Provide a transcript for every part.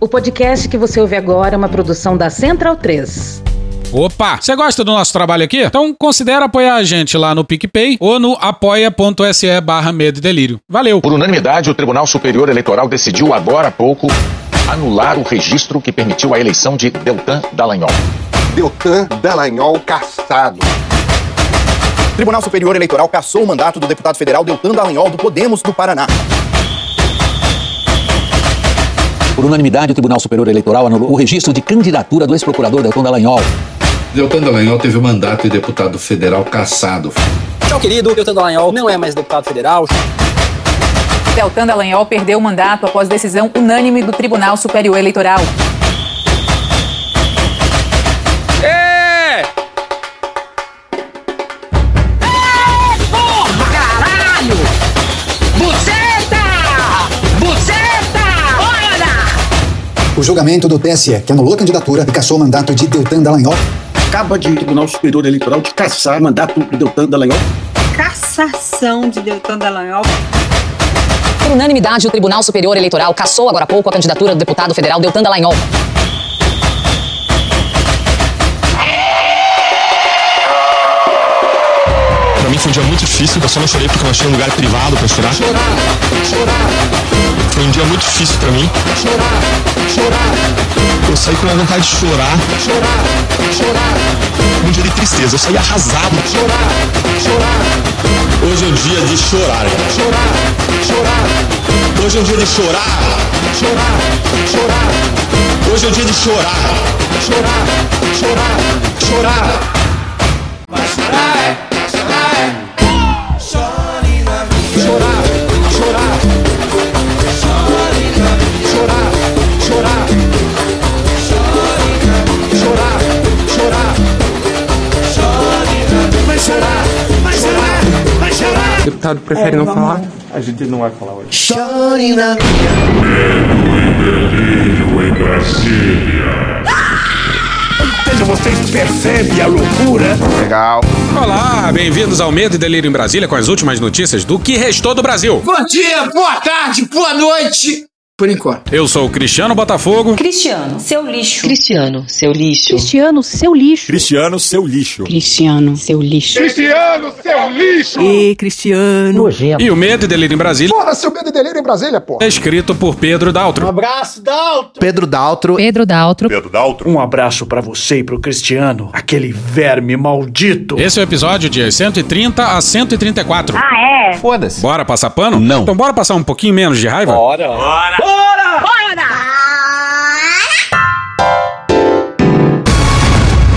O podcast que você ouve agora é uma produção da Central 3. Opa! Você gosta do nosso trabalho aqui? Então considere apoiar a gente lá no PicPay ou no apoia.se barra Medo e Delírio. Valeu! Por unanimidade, o Tribunal Superior Eleitoral decidiu agora há pouco anular o registro que permitiu a eleição de Deltan Dallagnol. Deltan Dallagnol caçado. Tribunal Superior Eleitoral cassou o mandato do deputado federal Deltan Dallagnol do Podemos do Paraná. Por unanimidade, o Tribunal Superior Eleitoral anulou o registro de candidatura do ex-procurador Deltan Dallagnol. Deltan Dallagnol teve o mandato de deputado federal cassado. Tchau, querido. Deltan Dallagnol não é mais deputado federal. Deltan Dallagnol perdeu o mandato após decisão unânime do Tribunal Superior Eleitoral. O julgamento do TSE, que anulou a candidatura e cassou o mandato de Deltan Dallagnol. Acaba de Tribunal Superior Eleitoral de caçar o mandato do Deltan Dallagnol. Cassação de Deltan Dallagnol. Por unanimidade, o Tribunal Superior Eleitoral cassou agora há pouco a candidatura do deputado federal Deltan Dallagnol. Foi um dia muito difícil, eu só não chorei porque eu achei um lugar privado pra chorar. Chorar, chorar. Foi um dia muito difícil pra mim. Chorar, chorar. Eu saí com uma vontade de chorar. Chorar, chorar. Um dia de tristeza, eu saí arrasado. Chorar, chorar. Hoje é o dia de chorar. Chorar, chorar. Hoje é o dia de chorar. Chorar, chorar. Hoje é o dia de chorar. Chorar, chorar, chorar. Vai chorar, é, deputado prefere não falar? A gente não vai falar hoje. Chore na minha. Medo e delírio em Brasília. Veja, vocês percebem a loucura? Legal. Olá, bem-vindos ao Medo e Delírio em Brasília com as últimas notícias do que restou do Brasil. Bom dia, boa tarde, boa noite. Por enquanto. Eu sou o Cristiano Botafogo. Cristiano, seu lixo. Cristiano, seu lixo. Cristiano, seu lixo. Cristiano, seu lixo. Cristiano, seu lixo. Cristiano, seu lixo. E Cristiano. Nojento. E o Medo e Delírio em Brasília. Porra, seu medo e delírio em Brasília, porra. É escrito por Pedro Daltro. Um abraço, Daltro. Pedro Daltro. Pedro Daltro. Pedro Daltro. Um abraço para você e pro Cristiano, aquele verme maldito. Esse é o episódio de 130 a 134. Ah, é? Foda-se. Bora passar pano? Não. Então bora passar um pouquinho menos de raiva? Bora. Bora. Bora. Bora.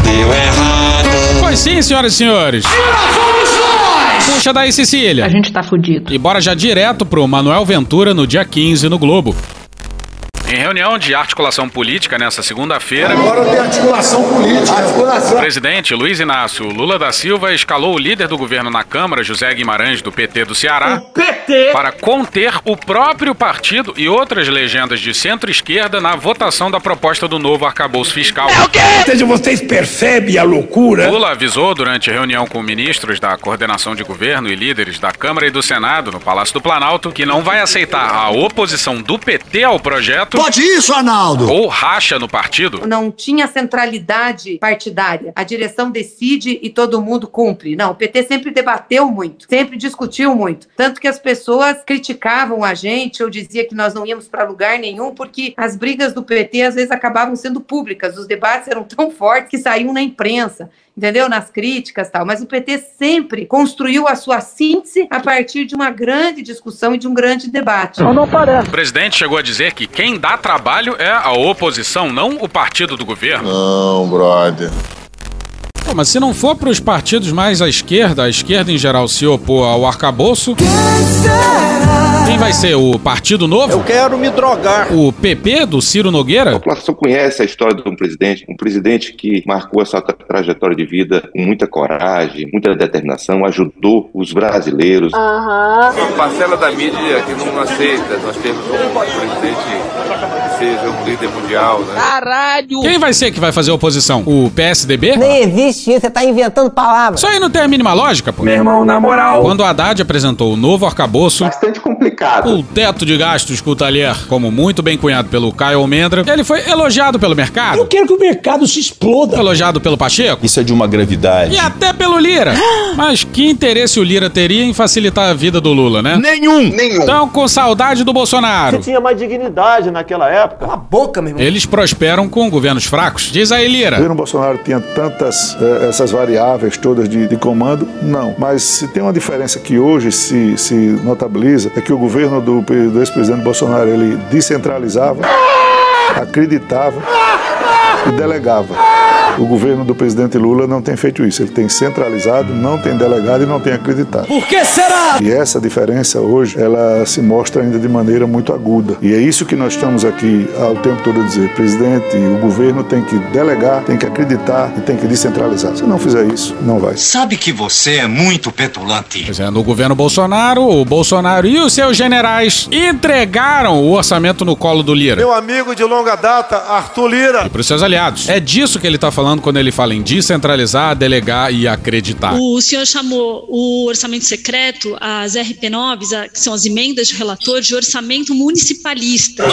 Deu errado. Pois sim, senhoras e senhores. Puxa daí, Cecília. A gente tá fudido. E bora já direto pro Manuel Ventura no dia 15 no Globo. Em reunião de articulação política nesta segunda-feira, Agora tem articulação política. Articulação. o presidente Luiz Inácio Lula da Silva escalou o líder do governo na Câmara, José Guimarães, do PT do Ceará, PT. para conter o próprio partido e outras legendas de centro-esquerda na votação da proposta do novo arcabouço fiscal. É o quê? Veja, vocês percebem a loucura? Lula avisou durante reunião com ministros da coordenação de governo e líderes da Câmara e do Senado no Palácio do Planalto que não vai aceitar a oposição do PT ao projeto Pode isso, Arnaldo. ou racha no partido. não tinha centralidade partidária. A direção decide e todo mundo cumpre. Não, o PT sempre debateu muito, sempre discutiu muito. Tanto que as pessoas criticavam a gente ou dizia que nós não íamos para lugar nenhum, porque as brigas do PT às vezes acabavam sendo públicas. Os debates eram tão fortes que saíam na imprensa. Entendeu? Nas críticas e tal. Mas o PT sempre construiu a sua síntese a partir de uma grande discussão e de um grande debate. Não parece. O presidente chegou a dizer que quem dá trabalho é a oposição, não o partido do governo. Não, brother. Pô, mas se não for para os partidos mais à esquerda, a esquerda em geral se opor ao arcabouço, quem vai ser? O Partido Novo? Eu quero me drogar. O PP do Ciro Nogueira? A população conhece a história de um presidente, um presidente que marcou a sua tra- trajetória de vida com muita coragem, muita determinação, ajudou os brasileiros. Uma parcela da mídia que não aceita nós temos um presidente seja um líder mundial, né? Caralho! Quem vai ser que vai fazer oposição? O PSDB? Nem existe isso, você tá inventando palavras. Isso aí não tem a mínima lógica, pô. Meu irmão, na moral. Quando o Haddad apresentou o novo arcabouço, Bastante complicado. o teto de gastos com o talher, como muito bem cunhado pelo Caio Almendra, ele foi elogiado pelo mercado. Eu quero que o mercado se exploda. Elogiado pelo Pacheco. Isso é de uma gravidade. E até pelo Lira. Mas que interesse o Lira teria em facilitar a vida do Lula, né? Nenhum. Nenhum. Então, com saudade do Bolsonaro. tinha mais dignidade naquela época. Cala a boca, meu irmão. Eles prosperam com governos fracos. Diz aí, O Lira. governo Bolsonaro tinha tantas eh, essas variáveis todas de, de comando? Não. Mas se tem uma diferença que hoje se, se notabiliza é que o governo do, do ex-presidente Bolsonaro ele descentralizava, acreditava e delegava. O governo do presidente Lula não tem feito isso. Ele tem centralizado, não tem delegado e não tem acreditado. Por que será? E essa diferença hoje, ela se mostra ainda de maneira muito aguda. E é isso que nós estamos aqui ao tempo todo a dizer. Presidente, o governo tem que delegar, tem que acreditar e tem que descentralizar. Se não fizer isso, não vai. Sabe que você é muito petulante. Pois é, no governo Bolsonaro, o Bolsonaro e os seus generais entregaram o orçamento no colo do Lira. Meu amigo de longa data, Arthur Lira. E para os seus aliados. É disso que ele tá falando quando ele fala em descentralizar, delegar e acreditar. O senhor chamou o orçamento secreto, as RP9s, a- que são as emendas de relator, de orçamento municipalista.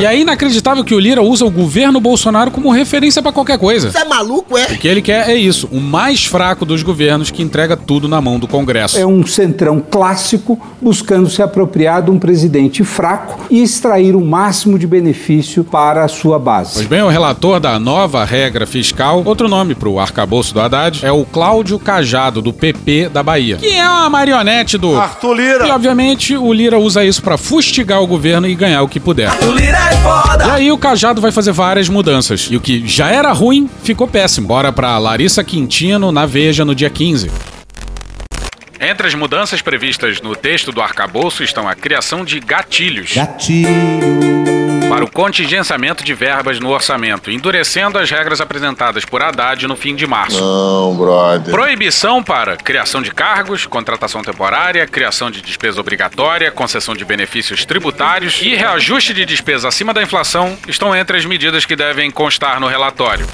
E é inacreditável que o Lira usa o governo Bolsonaro como referência pra qualquer coisa. Você é maluco, é? O que ele quer é isso, o mais fraco dos governos que entrega tudo na mão do Congresso. É um centrão clássico buscando se apropriar de um presidente fraco e extrair o máximo de benefício para a sua base. Pois bem, o relator da nova regra fiscal, outro nome pro arcabouço do Haddad, é o Cláudio Cajado, do PP da Bahia, que é uma marionete do... Arthur Lira. E obviamente o Lira usa isso pra fustigar o governo e ganhar o que puder. E aí o Cajado vai fazer várias mudanças. E o que já era ruim, ficou péssimo. Bora pra Larissa Quintino na Veja no dia 15. Entre as mudanças previstas no texto do arcabouço estão a criação de gatilhos. Para o contingenciamento de verbas no orçamento, endurecendo as regras apresentadas por Haddad no fim de março. Não, brother. Proibição para criação de cargos, contratação temporária, criação de despesa obrigatória, concessão de benefícios tributários e reajuste de despesa acima da inflação estão entre as medidas que devem constar no relatório.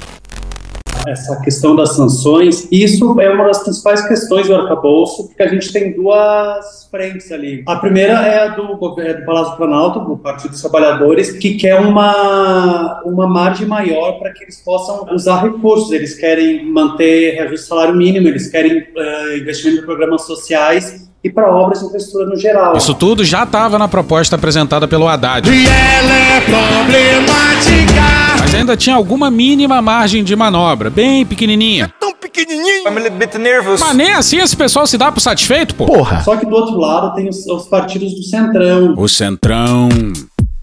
Essa questão das sanções, isso é uma das principais questões do arcabouço, porque a gente tem duas frentes ali. A primeira é a do, governo, do Palácio do Planalto, do Partido dos Trabalhadores, que quer uma, uma margem maior para que eles possam usar recursos. Eles querem manter reajuste salário mínimo, eles querem eh, investimento em programas sociais e para obras de infraestrutura no geral. Isso tudo já estava na proposta apresentada pelo Haddad. E ela é problemática. Mas ainda tinha alguma mínima margem de manobra, bem pequenininha. Tão pequenininho. I'm a little bit nervous. Mas nem assim esse pessoal se dá por satisfeito, pô. Porra. Só que do outro lado tem os, os partidos do Centrão. O Centrão.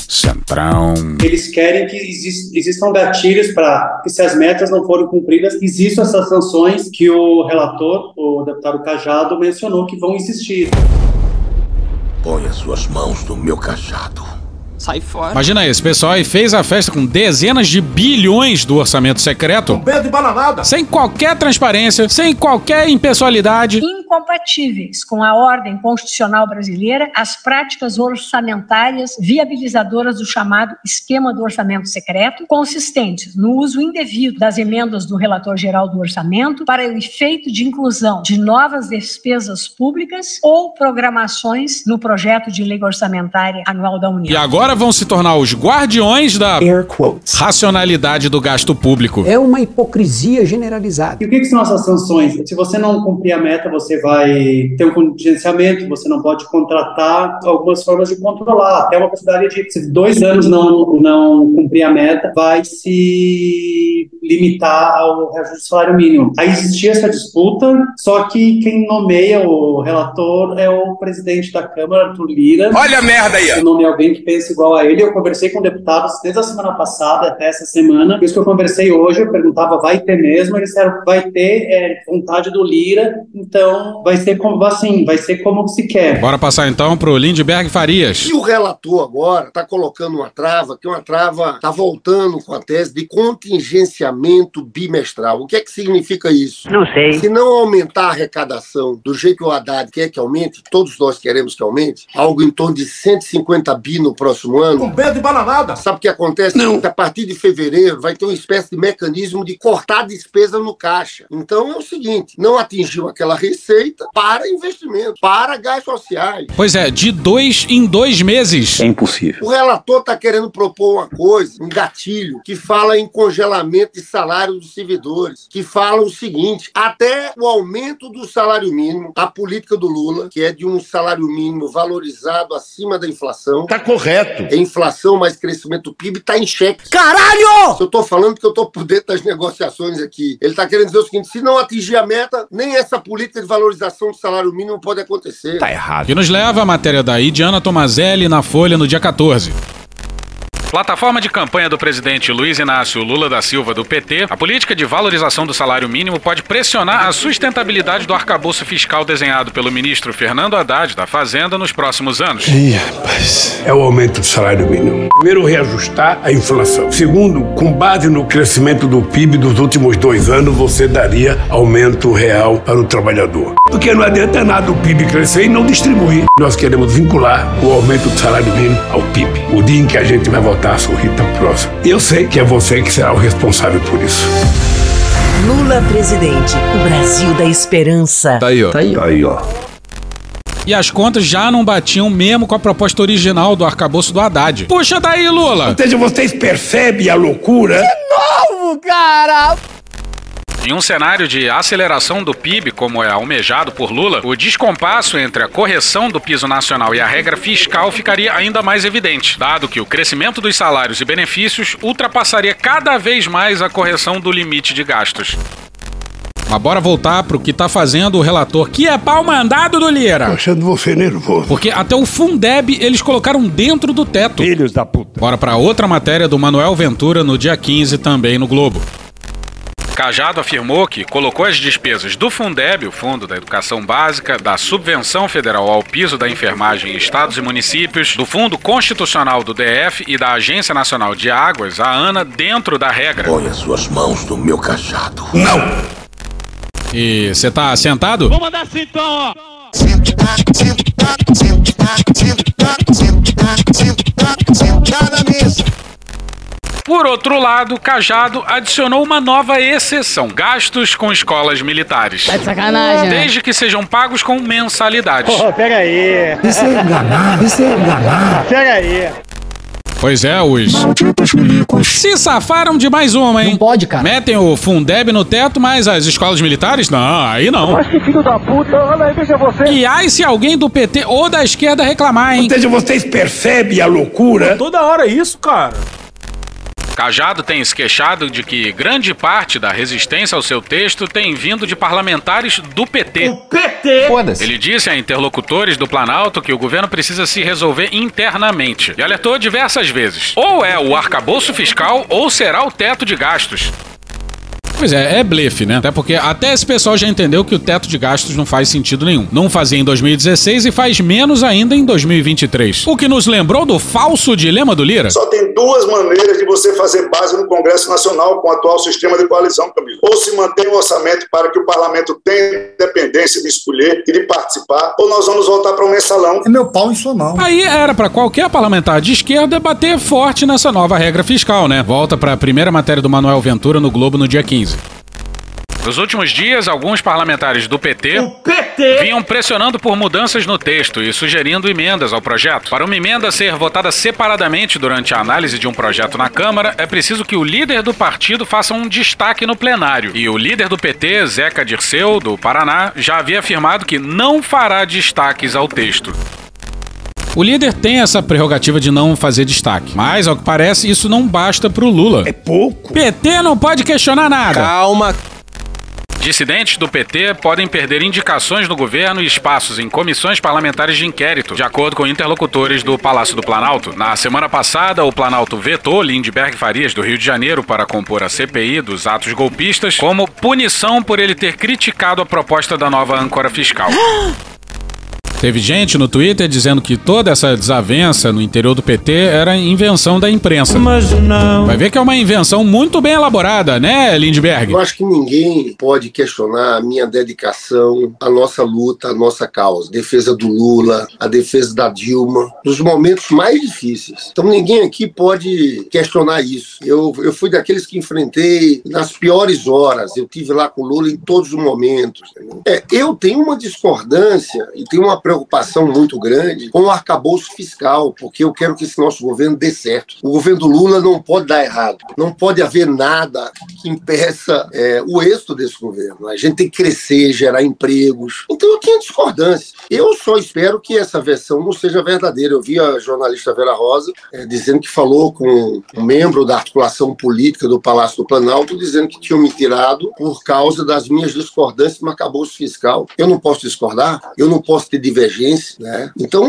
Centrão. Eles querem que exis- existam gatilhos para que, se as metas não forem cumpridas, existam essas sanções que o relator, o deputado Cajado, mencionou que vão existir. Põe as suas mãos no meu cajado. Sai fora. Imagina esse pessoal aí fez a festa com dezenas de bilhões do orçamento secreto, Pedro de bananada. sem qualquer transparência, sem qualquer impessoalidade. Incompatíveis com a ordem constitucional brasileira as práticas orçamentárias viabilizadoras do chamado esquema do orçamento secreto, consistentes no uso indevido das emendas do relator geral do orçamento para o efeito de inclusão de novas despesas públicas ou programações no projeto de lei orçamentária anual da União. E agora vão se tornar os guardiões da Air quotes. racionalidade do gasto público. É uma hipocrisia generalizada. E o que, que são essas sanções? Se você não cumprir a meta, você vai ter um contingenciamento, você não pode contratar algumas formas de controlar. Até uma possibilidade de, se dois anos não, não cumprir a meta, vai se limitar ao reajuste do salário mínimo. Aí existia essa disputa, só que quem nomeia o relator é o presidente da Câmara, Arthur Lira. Olha a merda aí. Eu nomeei alguém que pensa igual a ele. Eu conversei com deputados desde a semana passada até essa semana. Por isso que eu conversei hoje, eu perguntava, vai ter mesmo? Eles disseram, vai ter é, vontade do Lira, então Então, vai ser como assim, vai ser como se quer. Bora passar então pro Lindbergh Farias. E o relator agora está colocando uma trava, que é uma trava, está voltando com a tese de contingenciamento bimestral. O que é que significa isso? Não sei. Se não aumentar a arrecadação do jeito que o Haddad quer que aumente, todos nós queremos que aumente, algo em torno de 150 bi no próximo ano. Com medo de bananada. Sabe o que acontece? Não. A partir de fevereiro vai ter uma espécie de mecanismo de cortar a despesa no caixa. Então é o seguinte: não atingiu aquela receita para investimento, para gastos sociais. Pois é, de dois em dois meses. É impossível. O relator está querendo propor uma coisa, um gatilho, que fala em congelamento de salário dos servidores, que fala o seguinte: até o aumento do salário mínimo, a política do Lula, que é de um salário mínimo valorizado acima da inflação. Tá correto. É inflação mais crescimento do PIB está em xeque. Caralho! Se eu tô falando que eu tô por dentro das negociações aqui. Ele tá querendo dizer o seguinte: se não atingir a meta, nem essa política de valorização do salário mínimo pode acontecer. Tá errado. Que nos leva a matéria daí de Ana Tomazelli na Folha no dia 14. Plataforma de campanha do presidente Luiz Inácio Lula da Silva do PT, a política de valorização do salário mínimo pode pressionar a sustentabilidade do arcabouço fiscal desenhado pelo ministro Fernando Haddad da Fazenda nos próximos anos. Ih, rapaz, é o aumento do salário mínimo. Primeiro, reajustar a inflação. Segundo, com base no crescimento do PIB dos últimos dois anos, você daria aumento real para o trabalhador. Porque não adianta nada o PIB crescer e não distribuir. Nós queremos vincular o aumento do salário mínimo ao PIB. O dia em que a gente vai voltar a sorrir tá próximo. Eu sei que é você que será o responsável por isso. Lula presidente, o Brasil da esperança. Tá aí, ó. Tá aí, ó. Tá aí, ó. E as contas já não batiam mesmo com a proposta original do arcabouço do Haddad. Puxa daí, Lula! Ou seja, vocês percebem a loucura? Novo, cara! Em um cenário de aceleração do PIB, como é almejado por Lula, o descompasso entre a correção do piso nacional e a regra fiscal ficaria ainda mais evidente, dado que o crescimento dos salários e benefícios ultrapassaria cada vez mais a correção do limite de gastos. Mas bora voltar pro que tá fazendo o relator, que é pau mandado do Lira. Tô achando você nervoso. Porque até o Fundeb eles colocaram dentro do teto. Filhos da puta. Bora pra outra matéria do Manuel Ventura no dia 15, também no Globo. Cajado afirmou que colocou as despesas do Fundeb, o Fundo da Educação Básica, da Subvenção Federal ao Piso da Enfermagem em Estados e Municípios, do Fundo Constitucional do DF e da Agência Nacional de Águas, a ANA, dentro da regra. Põe as suas mãos no meu cajado. Não! E você tá sentado? Vou mandar assim então, ó. Por outro lado, Cajado adicionou uma nova exceção: gastos com escolas militares. Tá de sacanagem, né? Desde que sejam pagos com mensalidades. Pô, pega aí. Isso é enganar, isso é enganar. Pega aí. Pois é, os. Se safaram de mais uma, hein? Não pode, cara. Metem o Fundeb no teto, mas as escolas militares? Não, aí não. Mas que filho da puta, olha aí, veja você. E ai se alguém do PT ou da esquerda reclamar, hein? Ou seja, vocês percebem a loucura? Toda hora é isso, cara. Cajado tem se queixado de que grande parte da resistência ao seu texto tem vindo de parlamentares do PT. O PT! Foda-se. Ele disse a interlocutores do Planalto que o governo precisa se resolver internamente e alertou diversas vezes: ou é o arcabouço fiscal ou será o teto de gastos. Pois é, é blefe, né? Até porque até esse pessoal já entendeu que o teto de gastos não faz sentido nenhum. Não fazia em 2016 e faz menos ainda em 2023. O que nos lembrou do falso dilema do Lira. Só tem duas maneiras de você fazer base no Congresso Nacional com o atual sistema de coalizão, Camilo. Ou se mantém o orçamento para que o parlamento tenha independência de escolher e de participar, ou nós vamos voltar para um mensalão. É meu pau em sua mão. Aí era pra qualquer parlamentar de esquerda bater forte nessa nova regra fiscal, né? Volta pra primeira matéria do Manuel Ventura no Globo no dia 15. Nos últimos dias, alguns parlamentares do PT, PT vinham pressionando por mudanças no texto e sugerindo emendas ao projeto. Para uma emenda ser votada separadamente durante a análise de um projeto na Câmara, é preciso que o líder do partido faça um destaque no plenário. E o líder do PT, Zeca Dirceu, do Paraná, já havia afirmado que não fará destaques ao texto. O líder tem essa prerrogativa de não fazer destaque, mas, ao que parece, isso não basta pro Lula. É pouco. PT não pode questionar nada. Calma. Dissidentes do PT podem perder indicações no governo e espaços em comissões parlamentares de inquérito, de acordo com interlocutores do Palácio do Planalto. Na semana passada, o Planalto vetou Lindbergh Farias, do Rio de Janeiro, para compor a CPI dos atos golpistas, como punição por ele ter criticado a proposta da nova âncora fiscal. Teve gente no Twitter dizendo que toda essa desavença no interior do PT era invenção da imprensa. Mas não. Vai ver que é uma invenção muito bem elaborada, né, Lindbergh? Eu acho que ninguém pode questionar a minha dedicação, a nossa luta, a nossa causa. Defesa do Lula, a defesa da Dilma, nos momentos mais difíceis. Então ninguém aqui pode questionar isso. Eu, eu fui daqueles que enfrentei nas piores horas. Eu tive lá com o Lula em todos os momentos. É, eu tenho uma discordância e tenho uma preocupação muito grande com o arcabouço fiscal, porque eu quero que esse nosso governo dê certo. O governo do Lula não pode dar errado. Não pode haver nada que impeça é, o êxito desse governo. A gente tem que crescer, gerar empregos. Então eu tenho discordância. Eu só espero que essa versão não seja verdadeira. Eu vi a jornalista Vera Rosa é, dizendo que falou com um membro da articulação política do Palácio do Planalto, dizendo que tinham me tirado por causa das minhas discordâncias no arcabouço fiscal. Eu não posso discordar, eu não posso ter né? Então,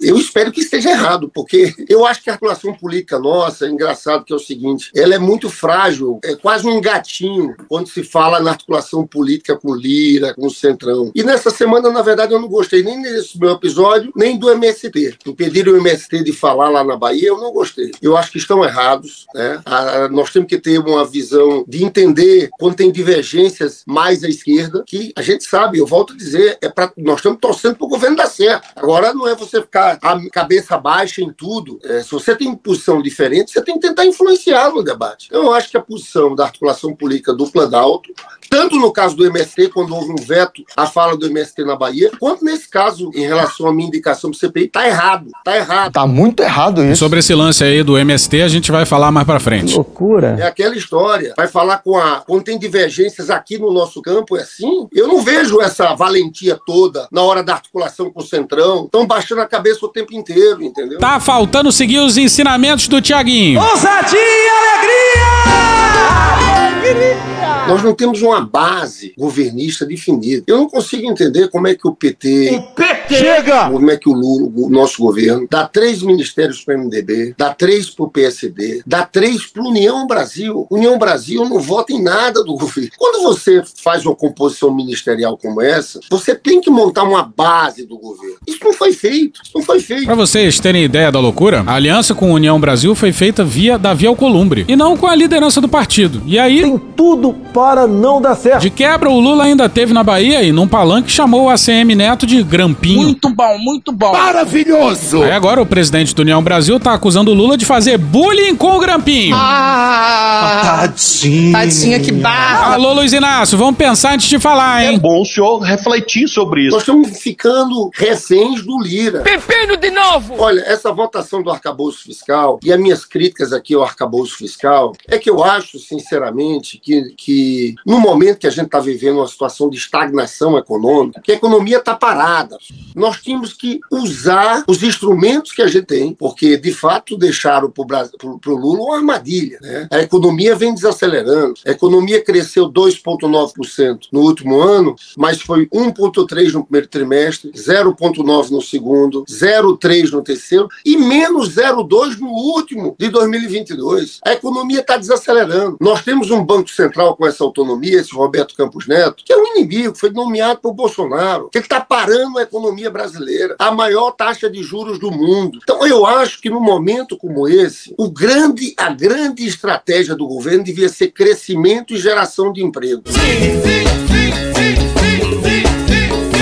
eu espero que esteja errado, porque eu acho que a articulação política nossa, é engraçado que é o seguinte, ela é muito frágil, é quase um gatinho quando se fala na articulação política com Lira, com o Centrão. E nessa semana, na verdade, eu não gostei nem desse meu episódio, nem do MST. Impediram o MST de falar lá na Bahia, eu não gostei. Eu acho que estão errados, né? A, nós temos que ter uma visão de entender quando tem divergências mais à esquerda, que a gente sabe, eu volto a dizer, é pra, nós estamos torcendo o governo dar certo. Agora não é você ficar a cabeça baixa em tudo. É, se você tem posição diferente, você tem que tentar influenciar no debate. Eu acho que a posição da articulação política do Planalto, tanto no caso do MST, quando houve um veto à fala do MST na Bahia, quanto nesse caso, em relação à minha indicação para o CPI, tá errado. Tá errado. Tá muito errado isso. Sobre esse lance aí do MST, a gente vai falar mais pra frente. loucura. É aquela história. Vai falar com a. Quando tem divergências aqui no nosso campo, é assim. Eu não vejo essa valentia toda na hora da articulação com o Centrão. Estão baixando a cabeça o tempo inteiro, entendeu? Tá faltando seguir os ensinamentos do Tiaguinho. Ousadia e alegria! Nós não temos uma base governista definida. Eu não consigo entender como é que o PT. O PT! Chega! Como é que o Lula, o nosso governo, dá três ministérios para o MDB, dá três para o PSD, dá três para União Brasil. União Brasil não vota em nada do governo. Quando você faz uma composição ministerial como essa, você tem que montar uma base do governo. Isso não foi feito. Isso não foi feito. Pra vocês terem ideia da loucura, a aliança com a União Brasil foi feita via Davi Alcolumbre e não com a liderança do partido. E aí. Tem tudo para não dar certo. De quebra, o Lula ainda teve na Bahia e num palanque chamou o ACM Neto de grampinho. Muito bom, muito bom. Maravilhoso! Aí agora o presidente da União Brasil tá acusando o Lula de fazer bullying com o grampinho. Ah! Tadinho. Tadinha, que barra! Alô, Luiz Inácio, vamos pensar antes de falar, hein? É bom o senhor refletir sobre isso. Nós estamos ficando reféns do Lira. Pepino de novo! Olha, essa votação do arcabouço fiscal e as minhas críticas aqui ao arcabouço fiscal é que eu acho, sinceramente, que, que no momento que a gente está vivendo uma situação de estagnação econômica, que a economia está parada, nós tínhamos que usar os instrumentos que a gente tem, porque de fato deixaram para o Lula uma armadilha. Né? A economia vem desacelerando, a economia cresceu 2,9% no último ano, mas foi 1,3% no primeiro trimestre, 0,9% no segundo, 0,3% no terceiro e menos 0,2% no último de 2022. A economia está desacelerando. Nós temos um Banco Central com essa autonomia, esse Roberto Campos Neto, que é um inimigo, foi nomeado por Bolsonaro, que ele está parando a economia brasileira, a maior taxa de juros do mundo. Então eu acho que num momento como esse, o grande, a grande estratégia do governo devia ser crescimento e geração de emprego.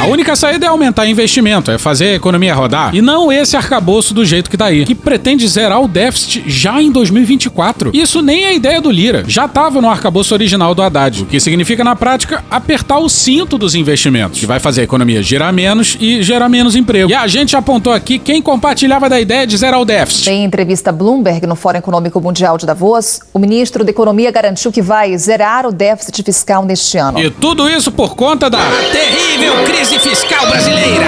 A única saída é aumentar investimento, é fazer a economia rodar. E não esse arcabouço do jeito que tá aí, que pretende zerar o déficit já em 2024. Isso nem é ideia do Lira. Já tava no arcabouço original do Haddad, o que significa, na prática, apertar o cinto dos investimentos, que vai fazer a economia girar menos e gerar menos emprego. E a gente apontou aqui quem compartilhava da ideia de zerar o déficit. Em entrevista Bloomberg no Fórum Econômico Mundial de Davos, o ministro da Economia garantiu que vai zerar o déficit fiscal neste ano. E tudo isso por conta da terrível crise crise fiscal brasileira.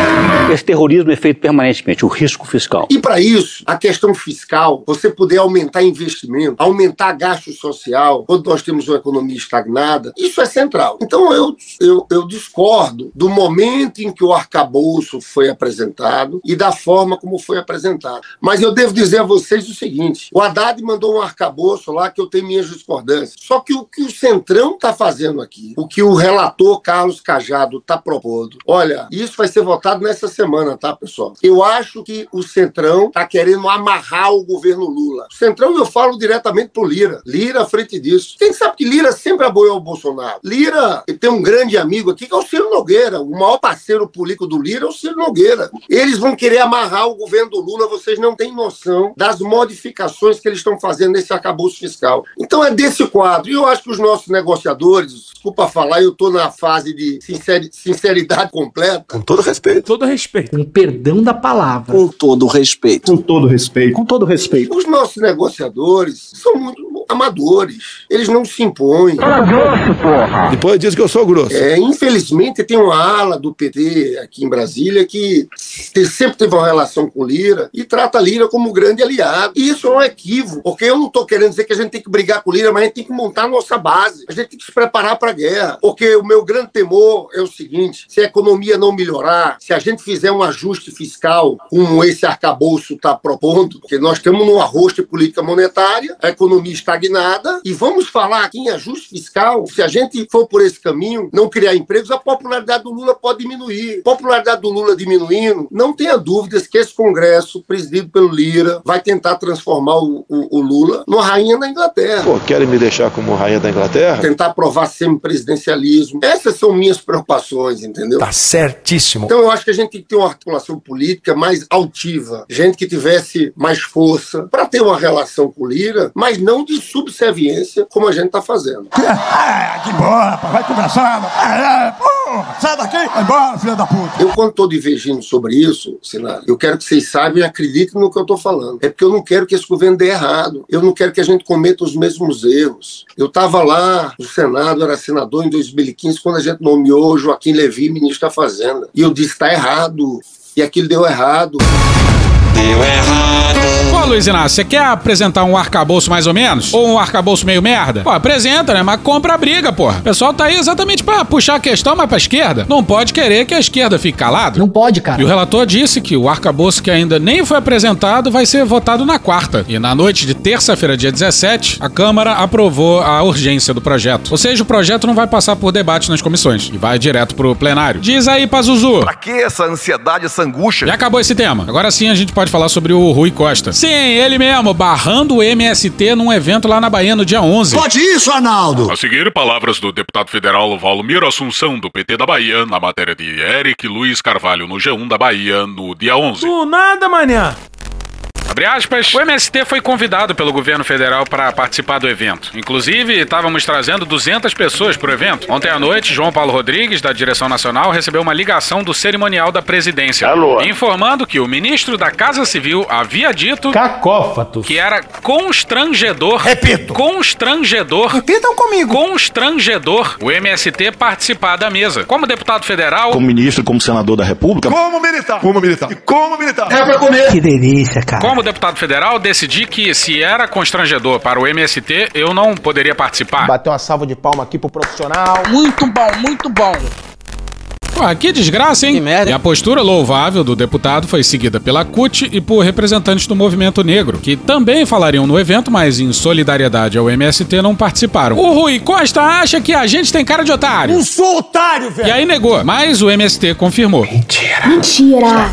Esse terrorismo é feito permanentemente, o risco fiscal. E para isso, a questão fiscal, você poder aumentar investimento, aumentar gasto social, quando nós temos uma economia estagnada, isso é central. Então eu, eu, eu discordo do momento em que o arcabouço foi apresentado e da forma como foi apresentado. Mas eu devo dizer a vocês o seguinte: o Haddad mandou um arcabouço lá que eu tenho minhas discordâncias. Só que o que o Centrão está fazendo aqui, o que o relator Carlos Cajado está propondo, olha, isso vai ser votado nessa semana, tá, pessoal? Eu acho que o Centrão está querendo amarrar o governo Lula. O Centrão eu falo diretamente pro Lira. Lira à frente disso. Quem sabe que Lira sempre apoiou o Bolsonaro? Lira tem um grande amigo aqui que é o Ciro Nogueira. O maior parceiro político do Lira é o Ciro Nogueira. Eles vão querer amarrar o governo do Lula, vocês não têm noção das modificações que eles estão fazendo nesse arcabouço fiscal. Então é desse quadro. E eu acho que os nossos negociadores, desculpa falar, eu estou na fase de sinceri- sinceridade completa. Com todo respeito. Todo respeito. Com perdão da palavra. Com todo respeito. Com todo respeito. Com todo respeito. Os nossos negociadores são muito amadores. Eles não se impõem. Depois diz que eu sou grosso. É, infelizmente, tem uma ala do PT aqui em Brasília que sempre teve uma relação com Lira e trata Lira como um grande aliado. E isso é um equívoco, porque eu não estou querendo dizer que a gente tem que brigar com Lira, mas a gente tem que montar a nossa base. A gente tem que se preparar para a guerra. Porque o meu grande temor é o seguinte: se a economia não melhorar, se a gente fizer um ajuste fiscal como esse arcabouço está propondo, porque nós estamos num arroz de política monetária, a economia estagnada, e vamos falar aqui em ajuste fiscal, se a gente for por esse caminho, não criar empregos, a popularidade do Lula pode diminuir. Popularidade do Lula diminuindo, não tenha dúvidas que esse Congresso, presidido pelo Lira, vai tentar transformar o, o- o Lula numa rainha da Inglaterra. Pô, querem me deixar como rainha da Inglaterra? Tentar aprovar semipresidencialismo. Essas são minhas preocupações, entendeu? Tá certíssimo. Então eu acho que a gente tem que ter uma articulação política mais altiva, gente que tivesse mais força para ter uma relação com o Lira, mas não de subserviência como a gente está fazendo. Ah, que bora, rapaz. Vai conversar. É, porra. Sai daqui. Vai embora, filha da puta. Eu, quando estou divergindo sobre isso, Sinara, eu quero que vocês saibam e acreditem no que eu estou falando. É porque eu não quero que esse governo dê errado. Eu não quero que a gente cometa os mesmos erros. Eu estava lá no Senado, era senador em 2015, quando a gente nomeou Joaquim Levi ministro Fazenda. E eu disse: está errado. E aquilo deu errado. Deu errado. Pô, Luiz Inácio, você quer apresentar um arcabouço mais ou menos? Ou um arcabouço meio merda? Pô, apresenta, né? Mas compra a briga, porra. O pessoal tá aí exatamente pra puxar a questão mais pra esquerda. Não pode querer que a esquerda fique calada. Não pode, cara. E o relator disse que o arcabouço que ainda nem foi apresentado vai ser votado na quarta. E na noite de terça-feira, dia 17, a Câmara aprovou a urgência do projeto. Ou seja, o projeto não vai passar por debate nas comissões e vai direto pro plenário. Diz aí, Pazuzu. Pra que essa ansiedade, essa angústia? Já acabou esse tema. Agora sim a gente pode falar sobre o Rui Costa. Sim, ele mesmo, barrando o MST num evento lá na Bahia no dia 11. isso, Arnaldo. A seguir, palavras do deputado federal Valmir Assunção, do PT da Bahia, na matéria de Eric Luiz Carvalho no G1 da Bahia, no dia 11. Do nada, manhã. Abre aspas, o MST foi convidado pelo governo federal para participar do evento. Inclusive, estávamos trazendo 200 pessoas para o evento. Ontem à noite, João Paulo Rodrigues, da direção nacional, recebeu uma ligação do cerimonial da presidência. Alô? Informando que o ministro da Casa Civil havia dito Cacófatos. que era constrangedor. Repito. Constrangedor. Repitam comigo. Constrangedor o MST participar da mesa. Como deputado federal. Como ministro, como senador da República. Como militar. Como militar. E como militar. É pra comer. Que delícia, cara. Como deputado federal, decidi que se era constrangedor para o MST, eu não poderia participar. Bateu uma salva de palma aqui pro profissional. Muito bom, muito bom. Ué, que desgraça, hein? Que merda. E a postura louvável do deputado foi seguida pela CUT e por representantes do movimento negro, que também falariam no evento, mas em solidariedade ao MST não participaram. O Rui Costa acha que a gente tem cara de otário. Não sou otário, velho. E aí negou, mas o MST confirmou. Mentira.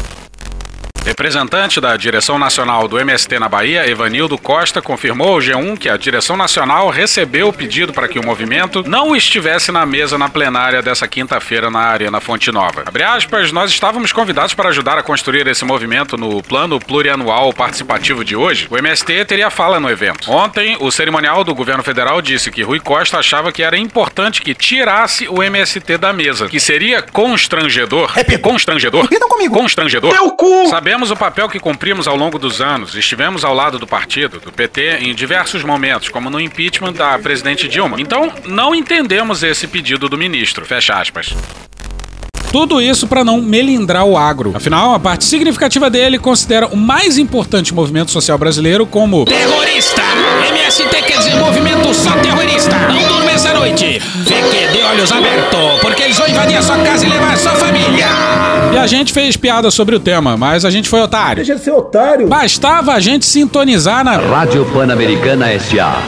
Representante da direção nacional do MST na Bahia, Evanildo Costa, confirmou ao G1 que a direção nacional recebeu o pedido para que o movimento não estivesse na mesa na plenária dessa quinta-feira na Arena Fonte Nova. Abre aspas, nós estávamos convidados para ajudar a construir esse movimento no plano plurianual participativo de hoje. O MST teria fala no evento. Ontem, o cerimonial do governo federal disse que Rui Costa achava que era importante que tirasse o MST da mesa, que seria constrangedor. Repita. Constrangedor. Repitam comigo. Constrangedor. Teu cu. Sabemos o papel que cumprimos ao longo dos anos. Estivemos ao lado do partido, do PT, em diversos momentos, como no impeachment da presidente Dilma. Então, não entendemos esse pedido do ministro. Fecha aspas. Tudo isso para não melindrar o agro. Afinal, a parte significativa dele considera o mais importante movimento social brasileiro como Terrorista! MST quer dizer movimento só terrorista! Não durma essa noite! De olhos abertos, porque eles vão invadir a sua casa e levar a sua família! E a gente fez piada sobre o tema, mas a gente foi otário. Deixa de ser otário. Bastava a gente sintonizar na Rádio Pan-Americana S.A.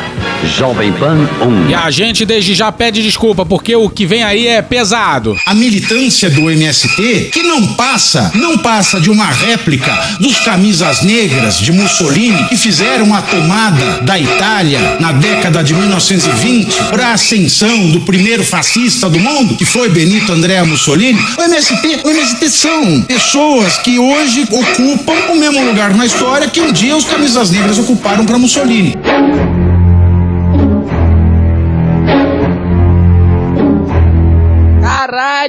Jovem Pan 1. E a gente desde já pede desculpa, porque o que vem aí é pesado. A militância do MST, que não passa, não passa de uma réplica dos camisas negras de Mussolini, que fizeram a tomada da Itália na década de 1920 para a ascensão do primeiro fascista do mundo, que foi Benito Andrea Mussolini. O MST, o MST são pessoas que hoje ocupam o mesmo lugar na história que um dia os camisas negras ocuparam para Mussolini.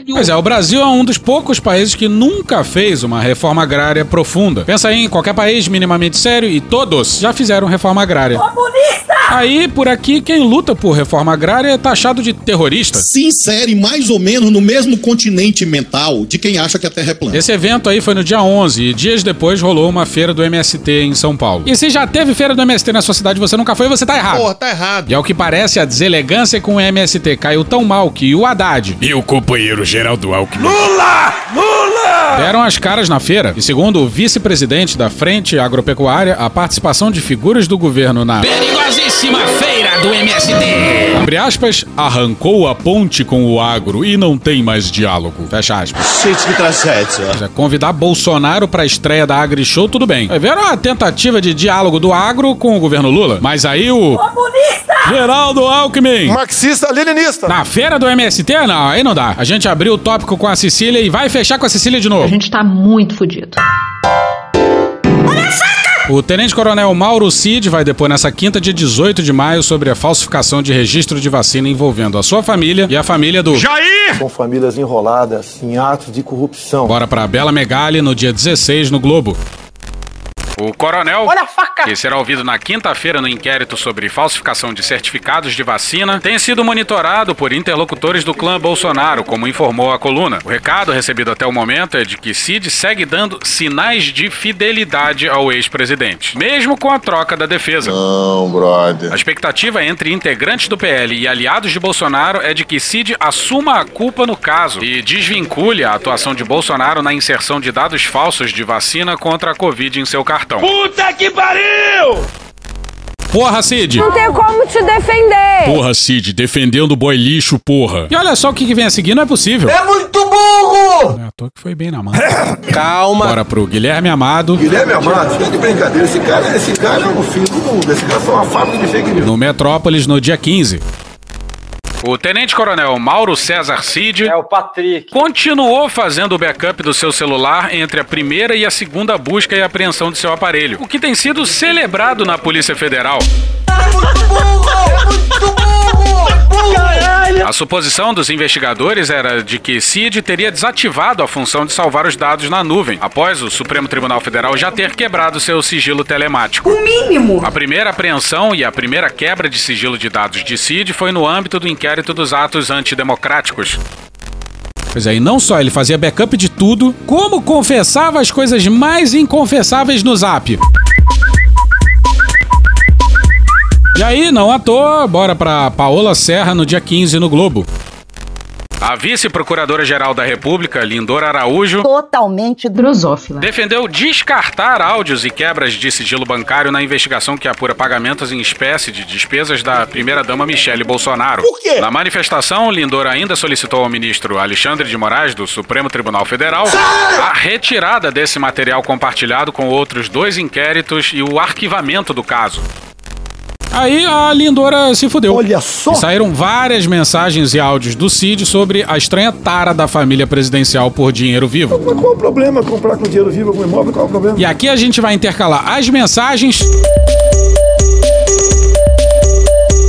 Pois é, o Brasil é um dos poucos países que nunca fez uma reforma agrária profunda. Pensa aí em qualquer país minimamente sério e todos já fizeram reforma agrária. Comunista! Aí, por aqui, quem luta por reforma agrária é taxado de terrorista. Se insere mais ou menos no mesmo continente mental de quem acha que a Terra é plana. Esse evento aí foi no dia 11 e dias depois rolou uma feira do MST em São Paulo. E se já teve feira do MST na sua cidade e você nunca foi, você tá errado. Porra, tá errado. E ao que parece, a deselegância com o MST caiu tão mal que o Haddad E o companheiro Geraldo Alckmin. Lula! Lula! deram as caras na feira. E segundo o vice-presidente da Frente Agropecuária, a participação de figuras do governo na Perigosíssima feira do MST! Abre aspas, arrancou a ponte com o agro e não tem mais diálogo. Fecha aspas. Gente, que tragédia. Convidar Bolsonaro pra estreia da AgriShow, tudo bem. Vai ver a tentativa de diálogo do agro com o governo Lula. Mas aí o. Comunista! Geraldo Alckmin! Marxista-leninista. Na feira do MST, não, aí não dá. A gente abriu o tópico com a Cecília e vai fechar com a Cecília de A novo. gente tá muito fudido. O tenente-coronel Mauro Cid vai depor nessa quinta, dia 18 de maio, sobre a falsificação de registro de vacina envolvendo a sua família e a família do. Jair! São famílias enroladas em atos de corrupção. Bora pra Bela Megali no dia 16 no Globo. O coronel, Olha a faca! que será ouvido na quinta-feira no inquérito sobre falsificação de certificados de vacina, tem sido monitorado por interlocutores do clã Bolsonaro, como informou a coluna. O recado recebido até o momento é de que Cid segue dando sinais de fidelidade ao ex-presidente, mesmo com a troca da defesa. Não, brother. A expectativa entre integrantes do PL e aliados de Bolsonaro é de que Cid assuma a culpa no caso e desvincule a atuação de Bolsonaro na inserção de dados falsos de vacina contra a Covid em seu cartão. Puta que pariu! Porra, Cid! Não tem como te defender. Porra, Cid, defendendo o boy lixo, porra. E olha só o que que vem a seguir, não é possível. É muito burro! É à toa que foi bem na mão. Calma. Bora pro Guilherme Amado. Guilherme Amado, tá de brincadeira. Esse cara, esse cara é o fim do mundo. Esse cara foi uma fábrica de fake news. No Metrópolis, no dia 15. O tenente-coronel Mauro César Cid É o Patrick. continuou fazendo o backup do seu celular entre a primeira e a segunda busca e apreensão de seu aparelho, o que tem sido celebrado na Polícia Federal. A suposição dos investigadores era de que Cid teria desativado a função de salvar os dados na nuvem, após o Supremo Tribunal Federal já ter quebrado seu sigilo telemático. O mínimo. A primeira apreensão e a primeira quebra de sigilo de dados de Cid foi no âmbito do inquérito dos atos antidemocráticos. Pois é, e não só ele fazia backup de tudo, como confessava as coisas mais inconfessáveis no zap. E aí, não à toa, bora pra Paola Serra no dia 15 no Globo. A vice-procuradora-geral da República, Lindora Araújo, Totalmente Drosófila. defendeu descartar áudios e quebras de sigilo bancário na investigação que apura pagamentos em espécie de despesas da primeira-dama Michele Bolsonaro. Por quê? Na manifestação, Lindora ainda solicitou ao ministro Alexandre de Moraes, do Supremo Tribunal Federal, a retirada desse material compartilhado com outros dois inquéritos e o arquivamento do caso. Aí a Lindora se fudeu. Olha só. E saíram várias mensagens e áudios do Cid sobre a estranha tara da família presidencial por dinheiro vivo. Mas qual o problema comprar com dinheiro vivo algum imóvel? Qual o problema? E aqui a gente vai intercalar as mensagens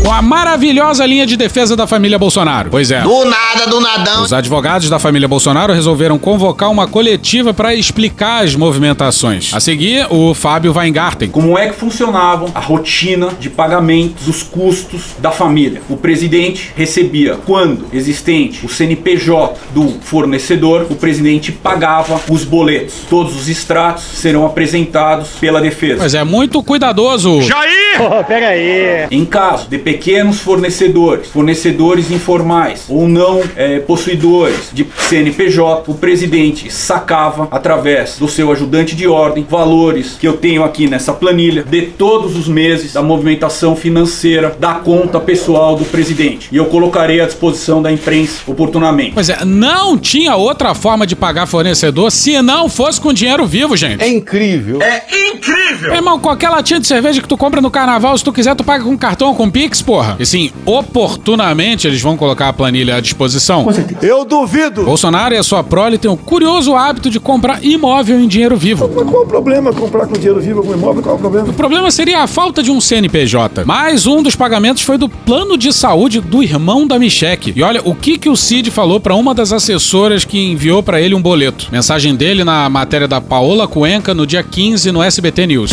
com a maravilhosa linha de defesa da família Bolsonaro. Pois é. Do nada, do nadão. Os advogados da família Bolsonaro resolveram convocar uma coletiva para explicar as movimentações. A seguir, o Fábio Weingarten. Como é que funcionava a rotina de pagamentos dos custos da família? O presidente recebia, quando existente o CNPJ do fornecedor, o presidente pagava os boletos. Todos os extratos serão apresentados pela defesa. Mas é muito cuidadoso. Jair! Oh, pega aí! Em caso de pequenos fornecedores, fornecedores informais ou não é, possuidores de CNPJ, o presidente sacava através do seu ajudante de ordem valores que eu tenho aqui nessa planilha de todos os meses da movimentação financeira da conta pessoal do presidente. E eu colocarei à disposição da imprensa oportunamente. Pois é, não tinha outra forma de pagar fornecedor se não fosse com dinheiro vivo, gente. É incrível. É incrível! Meu irmão, qualquer latinha de cerveja que tu compra no carnaval, se tu quiser, tu paga com cartão ou com Pix, porra. E sim, oportunamente eles vão colocar a planilha à disposição. Com certeza. Eu duvido! Bolsonaro e a sua prole têm o curioso hábito de comprar imóvel em dinheiro vivo. Mas qual o problema comprar com dinheiro vivo algum imóvel? Qual o problema? O problema seria a falta de um CNPJ. Mais um dos pagamentos foi do plano de saúde do irmão da Micheque. E olha o que, que o Cid falou para uma das assessoras que enviou para ele um boleto. Mensagem dele na matéria da Paola Cuenca no dia 15 no SBT News.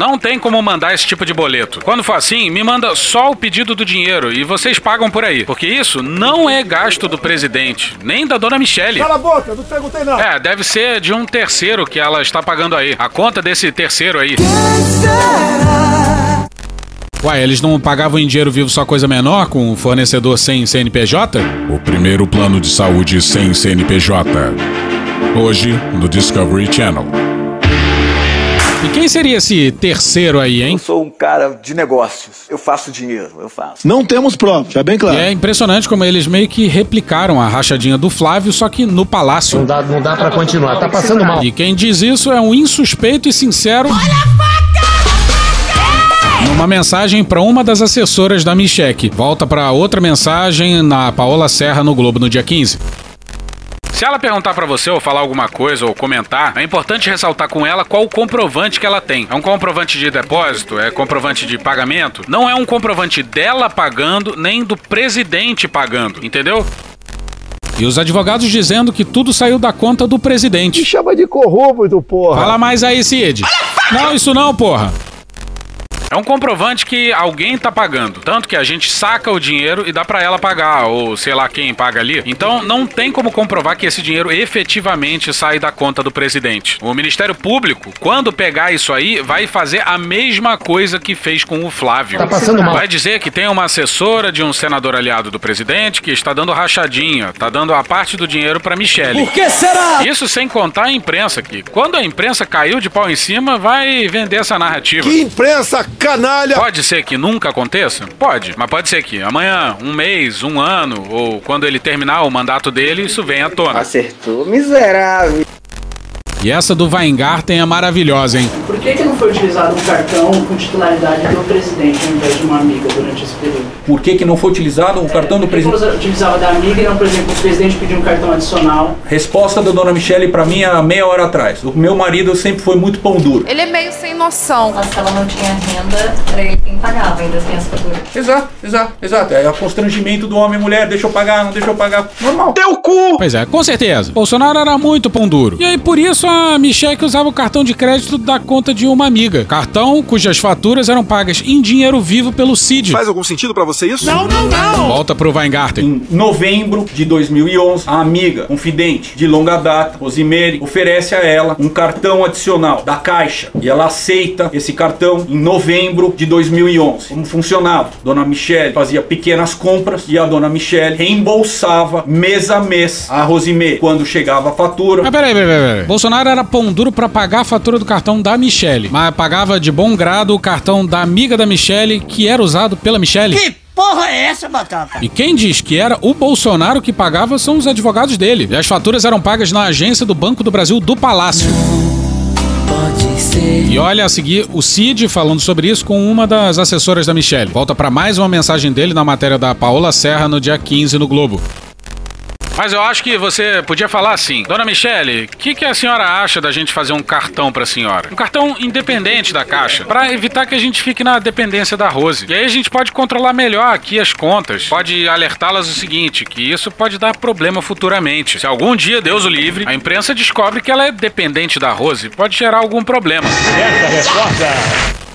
Não tem como mandar esse tipo de boleto. Quando for assim, me manda só o pedido do dinheiro e vocês pagam por aí. Porque isso não é gasto do presidente, nem da dona Michele. Cala a boca, não perguntei nada. É, deve ser de um terceiro que ela está pagando aí. A conta desse terceiro aí. Uai, eles não pagavam em dinheiro vivo só coisa menor com um fornecedor sem CNPJ? O primeiro plano de saúde sem CNPJ. Hoje, no Discovery Channel. E quem seria esse terceiro aí, hein? Eu sou um cara de negócios. Eu faço dinheiro, eu faço. Não temos provas, já bem claro. E é impressionante como eles meio que replicaram a rachadinha do Flávio, só que no palácio. Não dá, não dá para continuar, tá passando mal. E quem diz isso é um insuspeito e sincero. Olha a faca! Numa mensagem para uma das assessoras da Micheque. Volta para outra mensagem na Paola Serra no Globo no dia 15. Se ela perguntar para você ou falar alguma coisa ou comentar, é importante ressaltar com ela qual o comprovante que ela tem. É um comprovante de depósito? É comprovante de pagamento? Não é um comprovante dela pagando nem do presidente pagando, entendeu? E os advogados dizendo que tudo saiu da conta do presidente. Me chama de corrupto, porra. Fala mais aí, Cid. Não, isso não, porra. É um comprovante que alguém tá pagando. Tanto que a gente saca o dinheiro e dá para ela pagar, ou sei lá quem paga ali. Então não tem como comprovar que esse dinheiro efetivamente sai da conta do presidente. O Ministério Público, quando pegar isso aí, vai fazer a mesma coisa que fez com o Flávio. Tá passando mal. Vai dizer que tem uma assessora de um senador aliado do presidente que está dando rachadinha, tá dando a parte do dinheiro para Michele. Por que será? Isso sem contar a imprensa que, quando a imprensa caiu de pau em cima, vai vender essa narrativa. Que imprensa canalha! Pode ser que nunca aconteça? Pode, mas pode ser que amanhã, um mês, um ano, ou quando ele terminar o mandato dele, isso venha à tona. Acertou, miserável. E essa do Weingarten é maravilhosa, hein? Por que, que não foi utilizado um cartão com titularidade do presidente ao invés de uma amiga durante esse período? Por que, que não foi utilizado o cartão do Por que que presidente? utilizava da amiga e não, por exemplo, o presidente pediu um cartão adicional? Resposta da dona Michele pra mim há meia hora atrás. O meu marido sempre foi muito pão duro. Ele é meio sem noção. Mas se ela não tinha renda, era ele quem pagava ainda sem essa fatura. Exato, exato, exato. É o constrangimento do homem e mulher. Deixa eu pagar, não deixa eu pagar. Normal. Teu cu! Pois é, com certeza. Bolsonaro era muito pão duro. E aí, por isso, a Michelle usava o cartão de crédito da conta de uma amiga. Cartão cujas faturas eram pagas em dinheiro vivo pelo Cid. Faz algum sentido pra você isso? Não, não, não! Volta pro Weingarten. Em novembro de 2011, a amiga, confidente de longa data, Rosemary, oferece a ela um cartão adicional da Caixa. E ela aceita esse cartão em novembro de 2011. Como funcionava? Dona Michelle fazia pequenas compras e a dona Michelle reembolsava mês a mês a Rosemary. Quando chegava a fatura. Mas peraí, peraí, peraí. Bolsonaro era pão duro pra pagar a fatura do cartão da Michelle. Mas pagava de bom grado o cartão da amiga da Michelle, que era usado pela Michelle. Que porra é essa, Batata? E quem diz que era o Bolsonaro que pagava são os advogados dele. E as faturas eram pagas na agência do Banco do Brasil do Palácio. E olha a seguir o Cid falando sobre isso com uma das assessoras da Michelle. Volta pra mais uma mensagem dele na matéria da Paola Serra no dia 15 no Globo. Mas eu acho que você podia falar assim, Dona Michele, o que, que a senhora acha da gente fazer um cartão pra senhora? Um cartão independente da caixa, pra evitar que a gente fique na dependência da Rose. E aí a gente pode controlar melhor aqui as contas, pode alertá-las o seguinte, que isso pode dar problema futuramente. Se algum dia, Deus o livre, a imprensa descobre que ela é dependente da Rose, pode gerar algum problema. Essa resposta.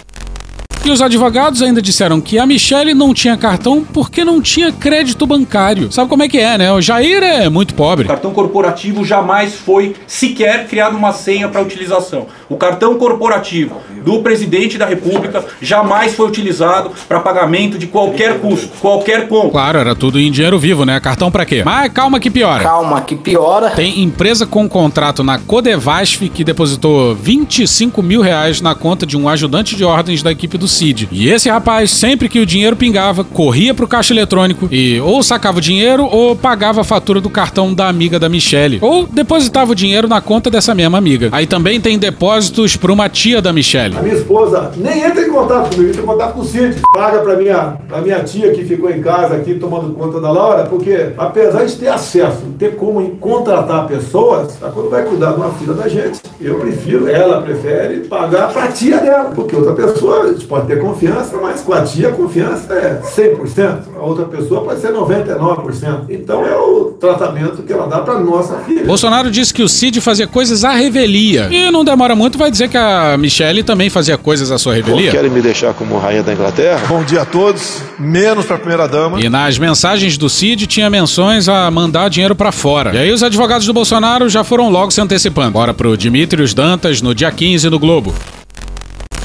E os advogados ainda disseram que a Michelle não tinha cartão porque não tinha crédito bancário. Sabe como é que é, né? O Jair é muito pobre. O cartão corporativo jamais foi sequer criado uma senha para utilização. O cartão corporativo do presidente da República jamais foi utilizado para pagamento de qualquer custo, qualquer compra. Claro, era tudo em dinheiro vivo, né? Cartão pra quê? Mas calma que piora. Calma que piora. Tem empresa com contrato na Codevasf que depositou 25 mil reais na conta de um ajudante de ordens da equipe do CID. E esse rapaz, sempre que o dinheiro pingava, corria pro caixa eletrônico e ou sacava o dinheiro ou pagava a fatura do cartão da amiga da Michelle. Ou depositava o dinheiro na conta dessa mesma amiga. Aí também tem depósitos pra uma tia da Michelle. A minha esposa nem entra em contato comigo, entra em contato com o Cid. Paga pra minha, pra minha tia que ficou em casa aqui tomando conta da Laura, porque apesar de ter acesso, ter como contratar pessoas, a quando vai cuidar de uma filha da gente, eu prefiro, ela prefere pagar pra tia dela, porque outra pessoa gente pode ter confiança, mas com a tia a confiança é 100%, a outra pessoa pode ser 99%. Então é o tratamento que ela dá pra nossa filha. Bolsonaro disse que o Cid fazia coisas à revelia. E não demora muito, vai dizer que a Michelle também fazia coisas à sua revelia. Querem me deixar como rainha da Inglaterra? Bom dia a todos, menos pra primeira dama. E nas mensagens do Cid tinha menções a mandar dinheiro pra fora. E aí os advogados do Bolsonaro já foram logo se antecipando. Bora pro Dimitrios Dantas no dia 15 no Globo.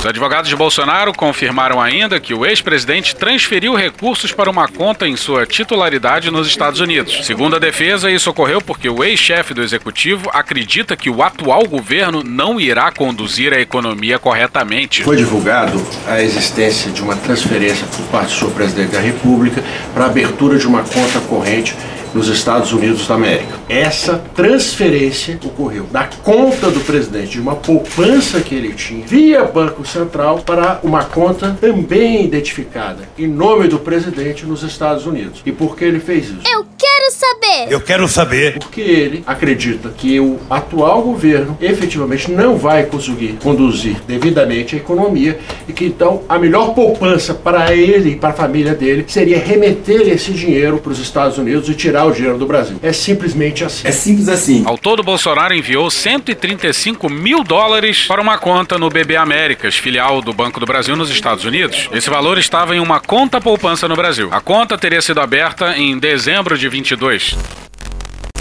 Os advogados de Bolsonaro confirmaram ainda que o ex-presidente transferiu recursos para uma conta em sua titularidade nos Estados Unidos. Segundo a defesa, isso ocorreu porque o ex-chefe do executivo acredita que o atual governo não irá conduzir a economia corretamente. Foi divulgado a existência de uma transferência por parte do senhor presidente da República para a abertura de uma conta corrente nos Estados Unidos da América. Essa transferência ocorreu da conta do presidente, de uma poupança que ele tinha, via Banco Central, para uma conta também identificada, em nome do presidente nos Estados Unidos. E por que ele fez isso? Eu quero saber. Eu quero saber. Porque ele acredita que o atual governo efetivamente não vai conseguir conduzir devidamente a economia e que então a melhor poupança para ele e para a família dele seria remeter esse dinheiro para os Estados Unidos e tirar o dinheiro do Brasil. É simplesmente assim. É simples assim. Ao todo, Bolsonaro enviou 135 mil dólares para uma conta no BB Américas, filial do Banco do Brasil nos Estados Unidos. Esse valor estava em uma conta poupança no Brasil. A conta teria sido aberta em dezembro de 22.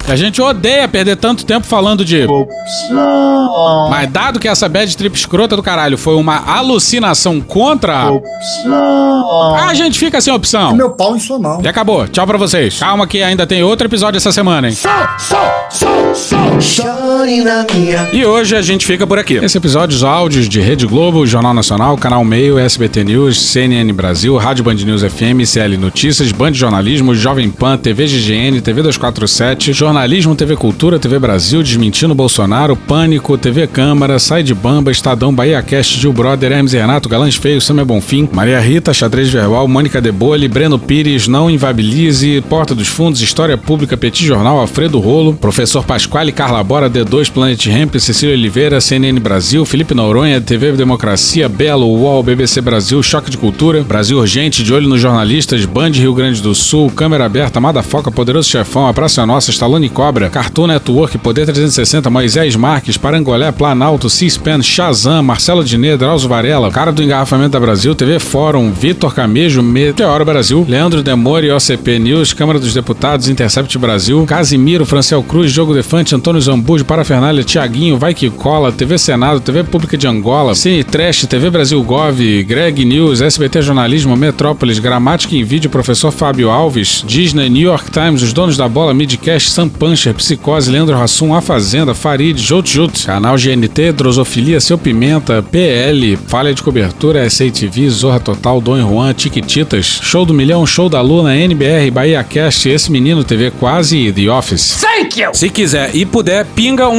A gente odeia perder tanto tempo falando de. Opção. Mas dado que essa bad trip escrota do caralho foi uma alucinação contra. Opção. A gente fica sem opção. Meu pau em sua mão. E acabou. Tchau pra vocês. Calma que ainda tem outro episódio essa semana, hein? E hoje a gente fica por aqui. Esse episódio, os áudios de Rede Globo, Jornal Nacional, Canal Meio, SBT News, CNN Brasil, Rádio Band News FM, CL Notícias, Band Jornalismo, Jovem Pan, TV GGN, TV 247, Jornalismo, TV Cultura, TV Brasil, Desmentindo Bolsonaro, Pânico, TV Câmara, Sai de Bamba, Estadão, Bahia Cast, Gil Brother, Hermes Renato, Galãs Feio, Samia Bonfim, Maria Rita, Xadrez Verbal, Mônica Debole, Breno Pires, Não Invabilize, Porta dos Fundos, História Pública, Petit Jornal, Alfredo Rolo, Professor Pasquale, Carla Bora, D2, Planet Ramp, Cecília Oliveira, CNN Brasil, Felipe Noronha, TV Democracia, Belo, UOL, BBC Brasil, Choque de Cultura, Brasil Urgente, De Olho nos Jornalistas, Band Rio Grande do Sul, Câmera Aberta, Amada Foca, Poderoso Chefão, A Praça é Nossa, Stallone Cobra, Cartoon Network, Poder 360, Moisés Marques, Parangolé, Planalto, C-SPAN, Shazam, Marcelo Diné, Drauzio Varela, Cara do Engarrafamento da Brasil, TV Fórum, Vitor Camejo, Meteoro Brasil, Leandro Demore, OCP News, Câmara dos Deputados, Intercept Brasil, Casimiro, Franciel Cruz, Jogo Defante, Antônio Zambujo, Parafernália, Tiaguinho, Vai Que Cola, TV Senado, TV Pública de Angola, Cine Trash, TV Brasil Gov, Greg News, SBT Jornalismo, Metrópolis, Gramática em Vídeo, Professor Fábio Alves, Disney, New York Times, Os Donos da Bola, Midcast, Sam Puncher, Psicose, Leandro Hassum, A Fazenda, Farid, Jut Jut, Canal GNT, Drosofilia, Seu Pimenta, PL, Falha de Cobertura, SATV, Zorra Total, Dom Juan, Tiquititas, Show do Milhão, Show da Luna, NBR, Bahia Cast, Esse Menino TV Quase e The Office. Thank you. Se quiser ir puder, pinga um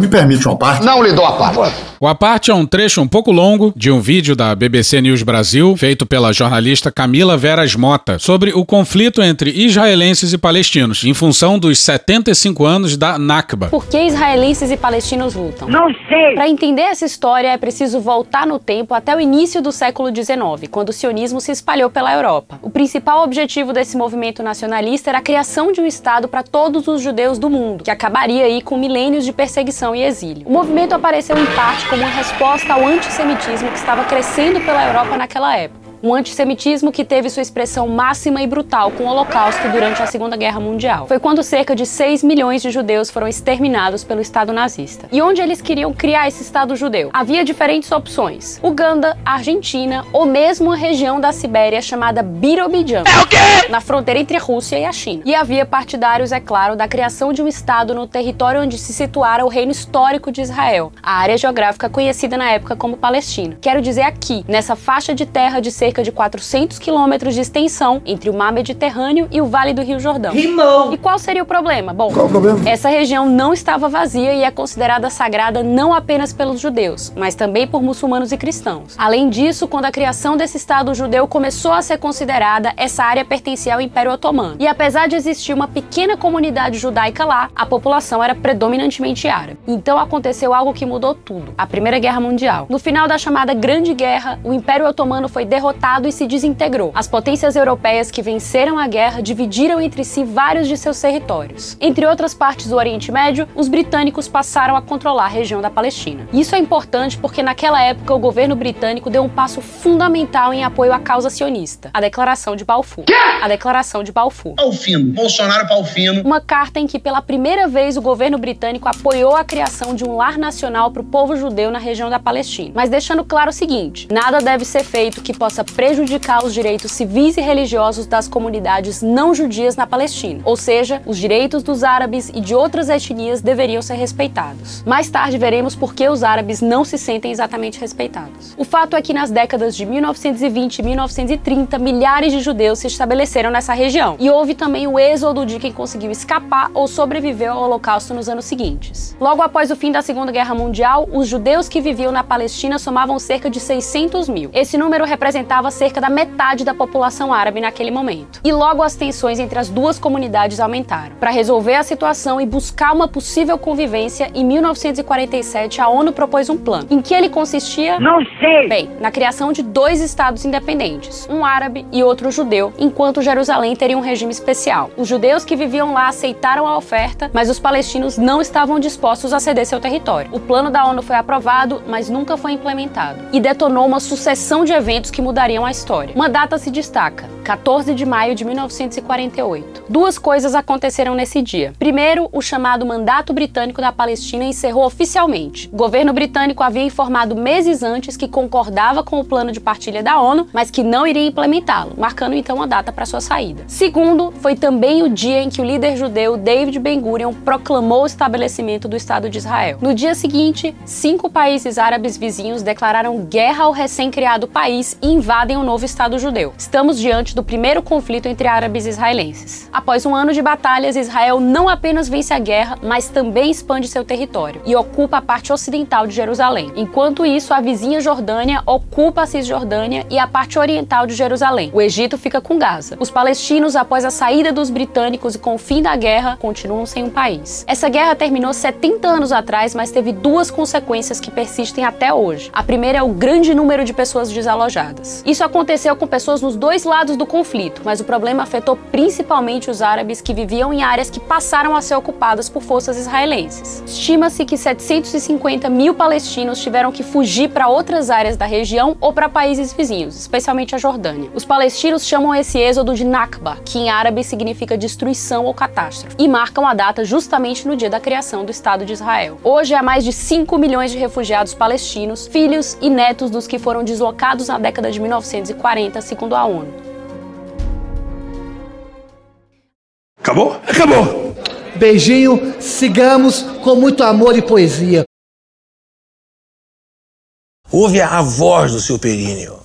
Me permite uma parte? Não lhe dou a parte. O A Parte é um trecho um pouco longo de um vídeo da BBC News Brasil, feito pela jornalista Camila Veras Mota, sobre o conflito entre israelenses e palestinos, em função dos 75 anos da Nakba. Por que israelenses e palestinos lutam? Não sei. Para entender essa história, é preciso voltar no tempo até o início do século XIX, quando o sionismo se espalhou pela Europa. O principal objetivo desse movimento nacionalista era a criação de um Estado para todos os judeus do mundo, que acabaria aí com milênios de perseguição e exílio. O movimento apareceu em parte como uma resposta ao antissemitismo que estava crescendo pela Europa naquela época. Um antissemitismo que teve sua expressão máxima e brutal com o Holocausto durante a Segunda Guerra Mundial. Foi quando cerca de 6 milhões de judeus foram exterminados pelo Estado nazista. E onde eles queriam criar esse Estado judeu? Havia diferentes opções: Uganda, Argentina ou mesmo a região da Sibéria chamada Birobidjan, na fronteira entre a Rússia e a China. E havia partidários, é claro, da criação de um Estado no território onde se situara o reino histórico de Israel, a área geográfica conhecida na época como Palestina. Quero dizer aqui, nessa faixa de terra de cerca de 400 quilômetros de extensão entre o mar Mediterrâneo e o Vale do Rio Jordão. Rimou. E qual seria o problema? Bom, Qual o problema? essa região não estava vazia e é considerada sagrada não apenas pelos judeus, mas também por muçulmanos e cristãos. Além disso, quando a criação desse Estado judeu começou a ser considerada, essa área pertencia ao Império Otomano. E apesar de existir uma pequena comunidade judaica lá, a população era predominantemente árabe. Então aconteceu algo que mudou tudo: a Primeira Guerra Mundial. No final da chamada Grande Guerra, o Império Otomano foi derrotado e se desintegrou. As potências europeias que venceram a guerra dividiram entre si vários de seus territórios. Entre outras partes do Oriente Médio, os britânicos passaram a controlar a região da Palestina. Isso é importante porque naquela época o governo britânico deu um passo fundamental em apoio à causa sionista, a Declaração de Balfour. A Declaração de Balfour. Palfino. Bolsonaro Palfino. Uma carta em que pela primeira vez o governo britânico apoiou a criação de um lar nacional para o povo judeu na região da Palestina. Mas deixando claro o seguinte: nada deve ser feito que possa prejudicar os direitos civis e religiosos das comunidades não judias na Palestina. Ou seja, os direitos dos árabes e de outras etnias deveriam ser respeitados. Mais tarde veremos por que os árabes não se sentem exatamente respeitados. O fato é que nas décadas de 1920 e 1930, milhares de judeus se estabeleceram nessa região. E houve também o êxodo de quem conseguiu escapar ou sobreviveu ao Holocausto nos anos seguintes. Logo após o fim da Segunda Guerra Mundial, os judeus que viviam na Palestina somavam cerca de 600 mil. Esse número representava cerca da metade da população árabe naquele momento. E logo as tensões entre as duas comunidades aumentaram. Para resolver a situação e buscar uma possível convivência, em 1947 a ONU propôs um plano. Em que ele consistia? Não sei. Bem, na criação de dois estados independentes, um árabe e outro judeu, enquanto Jerusalém teria um regime especial. Os judeus que viviam lá aceitaram a oferta, mas os palestinos não estavam dispostos a ceder seu território. O plano da ONU foi aprovado, mas nunca foi implementado, e detonou uma sucessão de eventos que mudariam a história. Uma data se destaca: 14 de maio de 1948. Duas coisas aconteceram nesse dia. Primeiro, o chamado Mandato Britânico da Palestina encerrou oficialmente. O governo britânico havia informado meses antes que concordava com o plano de partilha da ONU, mas que não iria implementá-lo, marcando então a data para sua saída. Segundo, foi também o dia em que o líder judeu David Ben-Gurion proclamou o estabelecimento do Estado de Israel. No dia seguinte, cinco países árabes vizinhos declararam guerra ao recém-criado país e invadem o novo Estado judeu. Estamos diante do primeiro conflito entre árabes e israelenses. Após um ano de batalhas, Israel não apenas vence a guerra, mas também expande seu território e ocupa a parte ocidental de Jerusalém. Enquanto isso, a vizinha Jordânia ocupa a Cisjordânia e a parte oriental de Jerusalém. O Egito fica com Gaza. Os palestinos, após a saída dos britânicos e com o fim da guerra, continuam sem um país. Essa guerra terminou 70 anos atrás, mas teve duas consequências que persistem até hoje. A primeira é o grande número de pessoas desalojadas. Isso aconteceu com pessoas nos dois lados do conflito, mas o problema afetou principalmente os árabes que viviam em áreas que passaram a ser ocupadas por forças israelenses. Estima-se que 750 mil palestinos tiveram que fugir para outras áreas da região ou para países vizinhos, especialmente a Jordânia. Os palestinos chamam esse êxodo de Nakba, que em árabe significa destruição ou catástrofe, e marcam a data justamente no dia da criação do Estado de Israel. Hoje há mais de 5 milhões de refugiados palestinos, filhos e netos dos que foram deslocados na década de 1940, segundo a ONU. Acabou? Acabou! Beijinho, sigamos com muito amor e poesia. Ouve a voz do seu períneo.